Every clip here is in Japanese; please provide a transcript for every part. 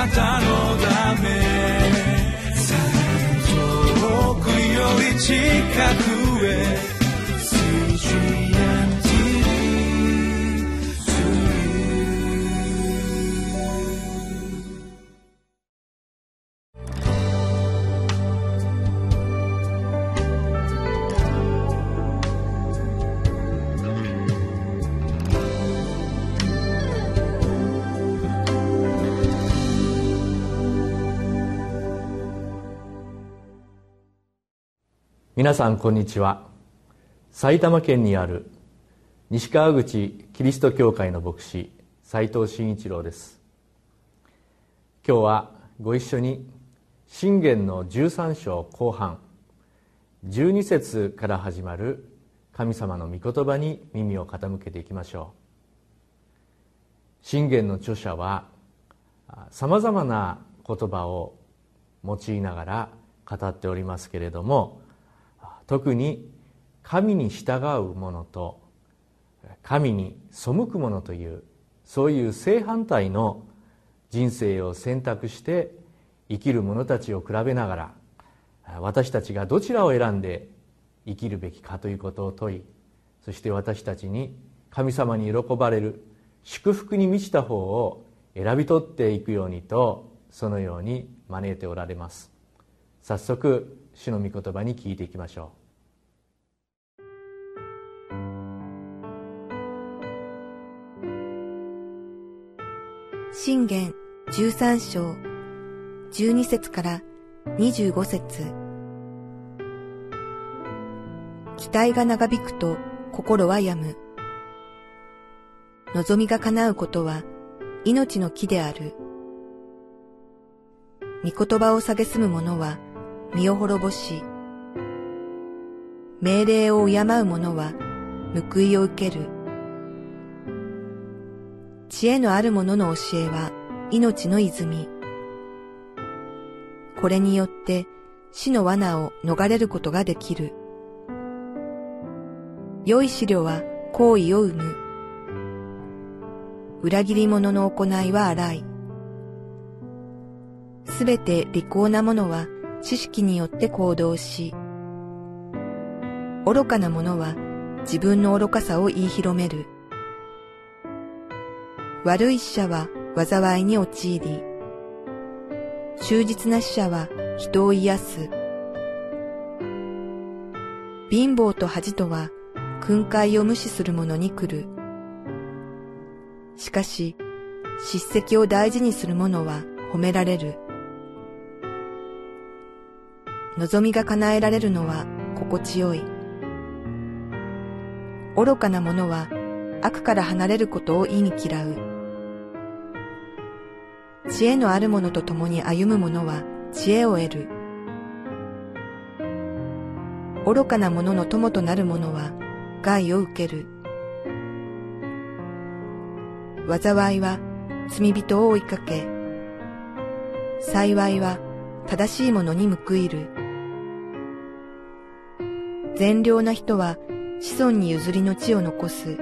なたのため。遠くより近く。皆さんこんにちは。埼玉県にある西川口キリスト教会の牧師斉藤真一郎です。今日はご一緒に信玄の13章後半12節から始まる神様の御言葉に耳を傾けていきましょう。信玄の著者はさまざまな言葉を用いながら語っておりますけれども特に神に従う者と神に背く者というそういう正反対の人生を選択して生きる者たちを比べながら私たちがどちらを選んで生きるべきかということを問いそして私たちに神様に喜ばれる祝福に満ちた方を選び取っていくようにとそのように招いておられます。早速主の御言葉に聞いていきましょう。信玄13章12節から25節期待が長引くと心は病む。望みが叶うことは命の木である。御言葉を蔑む者は身を滅ぼし、命令を敬う者は報いを受ける。知恵のある者の教えは命の泉。これによって死の罠を逃れることができる。良い資料は行為を生む。裏切り者の行いは荒い。すべて利口な者は知識によって行動し、愚かな者は自分の愚かさを言い広める。悪い死者は災いに陥り、忠実な死者は人を癒す。貧乏と恥とは訓戒を無視する者に来る。しかし、叱責を大事にする者は褒められる。望みが叶えられるのは心地よい。愚かな者は悪から離れることを意に嫌う。知恵のある者と共に歩む者は知恵を得る。愚かな者の友となる者は害を受ける。災いは罪人を追いかけ、幸いは正しい者に報いる。善良な人は子孫に譲りの地を残す。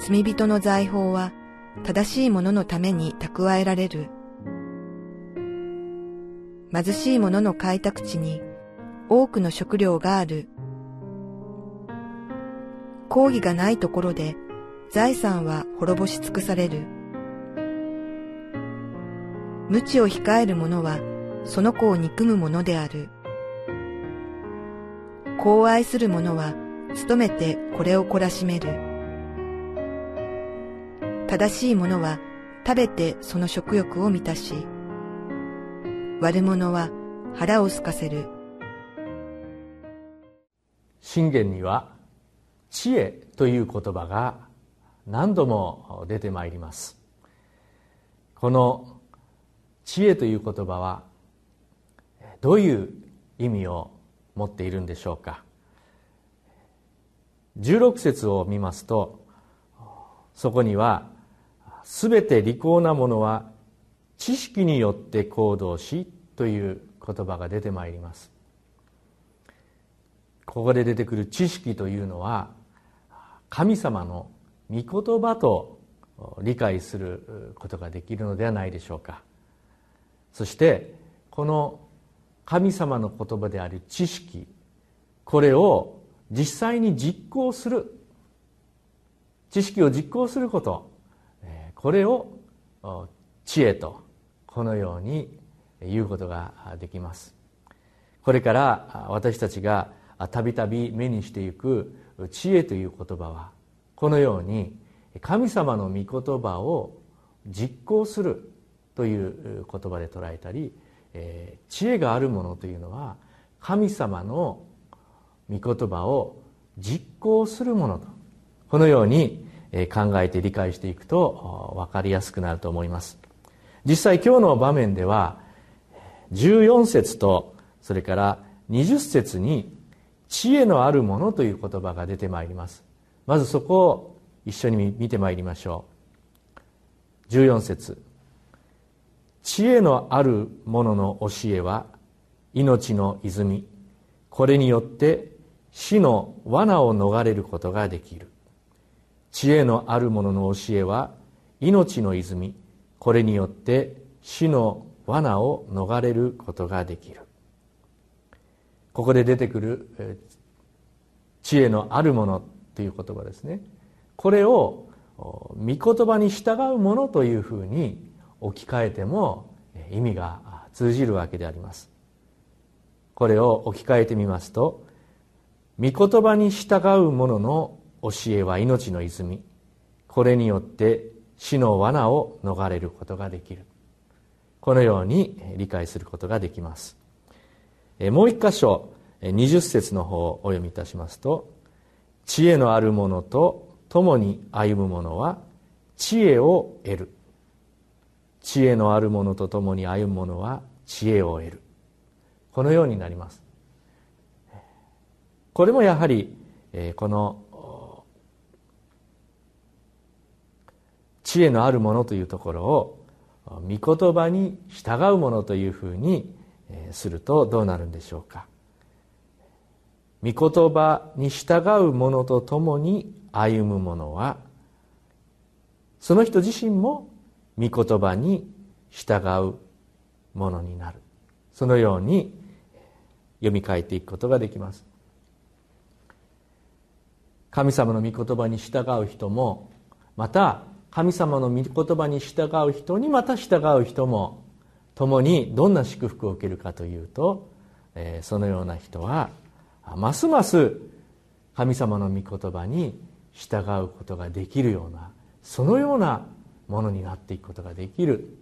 罪人の財宝は正しい者のために蓄えられる。貧しい者の開拓地に多くの食料がある。講義がないところで財産は滅ぼし尽くされる。無知を控える者はその子を憎む者である。子を愛する者は努めてこれを懲らしめる。正しい者は食べてその食欲を満たし、悪者は腹を空かせる。信玄には知恵という言葉が何度も出てまいります。この知恵という言葉はどういう意味を持っているんでしょうか16節を見ますとそこにはすべて利口なものは知識によって行動しという言葉が出てまいります。ここで出てくる知識というのは神様の御言葉と理解することができるのではないでしょうか。そしてこの神様の言葉である知識これを実際に実行する知識を実行することこれを知恵とこのように言うことができます。これから私たちがたびたび目にしていく知恵という言葉はこのように神様の御言葉を実行するという言葉で捉えたり知恵があるものというのは神様の御言葉を実行するものとこのように考えて理解していくと分かりやすくなると思います。実際今日の場面では14節とそれから20節に知恵のあるものという言葉が出てまいります。まずそこを一緒に見てまいりましょう。14節。知恵のある者の教えは命の泉。これによって死の罠を逃れることができる。知恵のある者の教えは命の泉。これによって死の罠を逃れることができる。ここで出てくる知恵のあるものという言葉ですね。これを御言葉に従うものというふうに置き換えても意味が通じるわけであります。これを置き換えてみますと御言葉に従う者の教えは命の泉。これによって死の罠を逃れることができる。このように理解することができます。もう一箇所20節の方をお読みいたしますと知恵のある者と共に歩む者は知恵を得る。知恵のある者と共に歩む者は知恵を得る。このようになります。これもやはりこの知恵のあるものというところを御言葉に従うものというふうにするとどうなるんでしょうか。御言葉に従う者と共に歩む者はその人自身も御言葉に従うものになる。そのように読み替えていくことができます。神様の御言葉に従う人もまた神様の御言葉に従う人にまた従う人も共にどんな祝福を受けるかというと、えー、そのような人はますます神様の御言葉に従うことができるようなそのようなものになっていくことができる。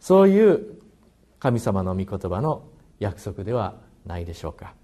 そういう神様の御言葉の約束ではないでしょうか。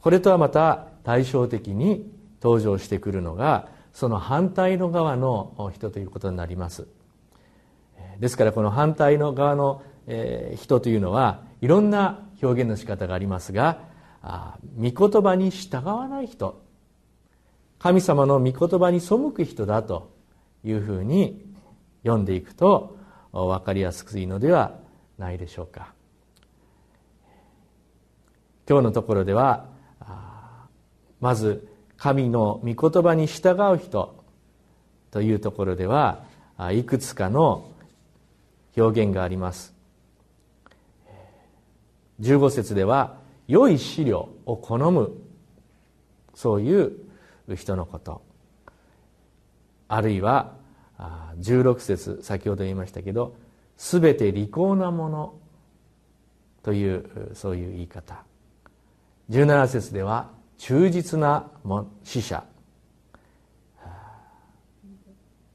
これとはまた対照的に登場してくるのがその反対の側の人ということになります。ですからこの反対の側の人というのはいろんな表現の仕方がありますが御言葉に従わない人。神様の御言葉に背く人だというふうに読んでいくと分かりやすくいいのではないでしょうか。今日のところではまず神の御言葉に従う人というところではいくつかの表現があります。15節では良い資料を好む。そういう人のこと。あるいは16節先ほど言いましたけど全て利口なものというそういう言い方。17節では忠実な死者。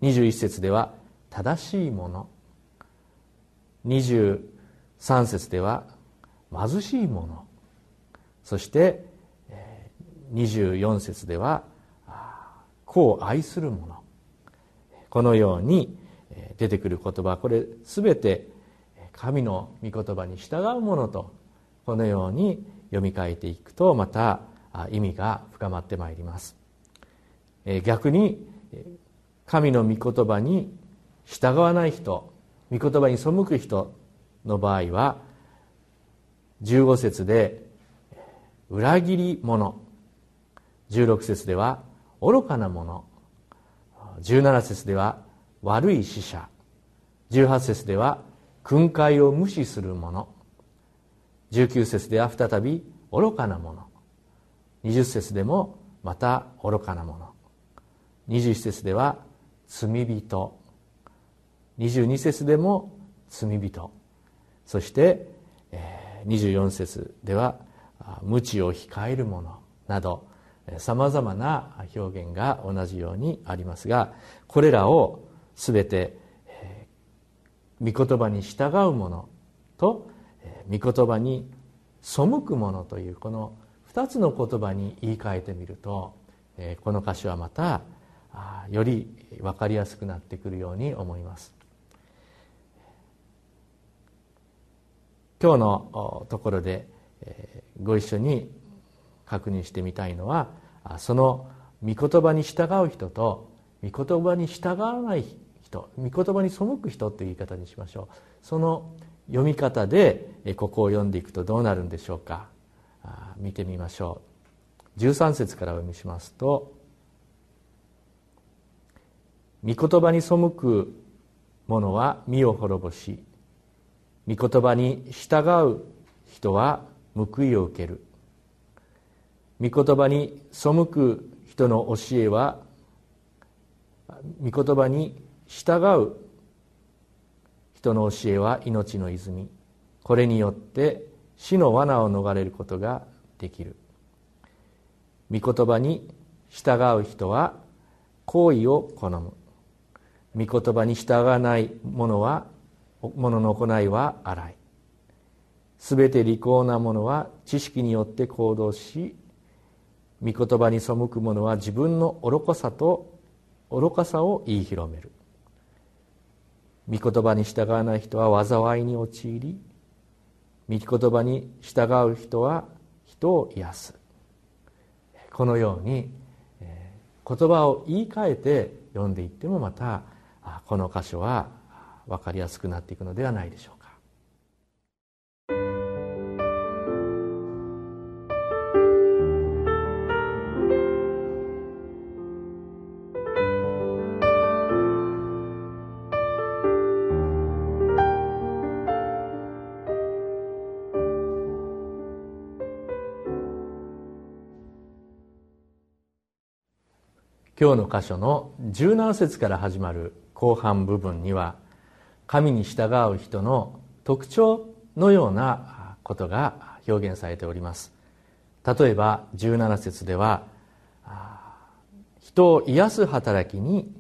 21節では正しいもの。23節では貧しいもの。そして24節では子を愛する者このように出てくる言葉。これ全て神の御言葉に従うものとこのように読み替えていくとまた意味が深まってまいります。逆に神の御言葉に従わない人御言葉に背く人の場合は15節で裏切り者。16節では愚かな者。17節では悪い死者。18節では訓戒を無視する者。19節では再び愚かな者。20節でもまた愚かな者21節では罪人。22節でも罪人。そして24節では無知を控える者などさまざまな表現が同じようにありますがこれらを全て御言葉に従う者と御言葉に背く者というこの2つの言葉に言い換えてみるとこの歌詞はまたより分かりやすくなってくるように思います。今日のところでご一緒に確認してみたいのはその御言葉に従う人と御言葉に従わない人御言葉に背く人という言い方にしましょう。その読み方でここを読んでいくとどうなるんでしょうか。見てみましょう。13節からお読みしますと「御言葉に背く者は身を滅ぼし御言葉に従う人は報いを受ける」御言葉に背く人の教えは御言葉に従う人の教えは命の泉。これによって死の罠を逃れることができる。御言葉に従う人は行為を好む。御言葉に従わない者は者の行いは荒い。すべて利口な者は知識によって行動し御言葉に背く者は自分の愚かさと愚かさを言い広める。御言葉に従わない人は災いに陥り御言葉に従う人は人を癒す。このように言葉を言い換えて読んでいってもまたこの箇所は分かりやすくなっていくのではないでしょう今日の箇所の17節から始まる後半部分には神に従う人の特徴のようなことが表現されております。例えば17節では人を癒す働きに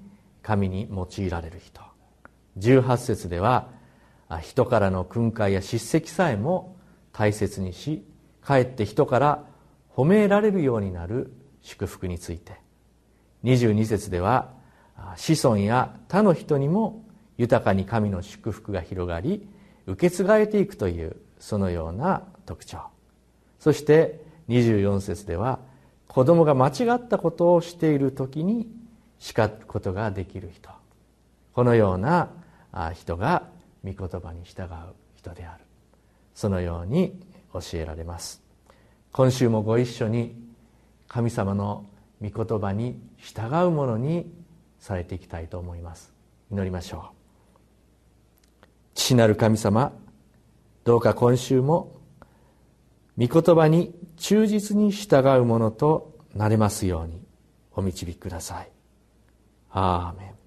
神に用いられる人。18節では人からの訓戒や叱責さえも大切にしかえって人から褒められるようになる祝福について。22節では子孫や他の人にも豊かに神の祝福が広がり受け継がれていくというそのような特徴。そして24節では子供が間違ったことをしている時に叱ることができる人。このような人が御言葉に従う人である。そのように教えられます。今週もご一緒に神様の御言葉に従うものにされていきたいと思います。祈りましょう。父なる神様どうか今週も御言葉に忠実に従うものとなれますようにお導きください。アーメン。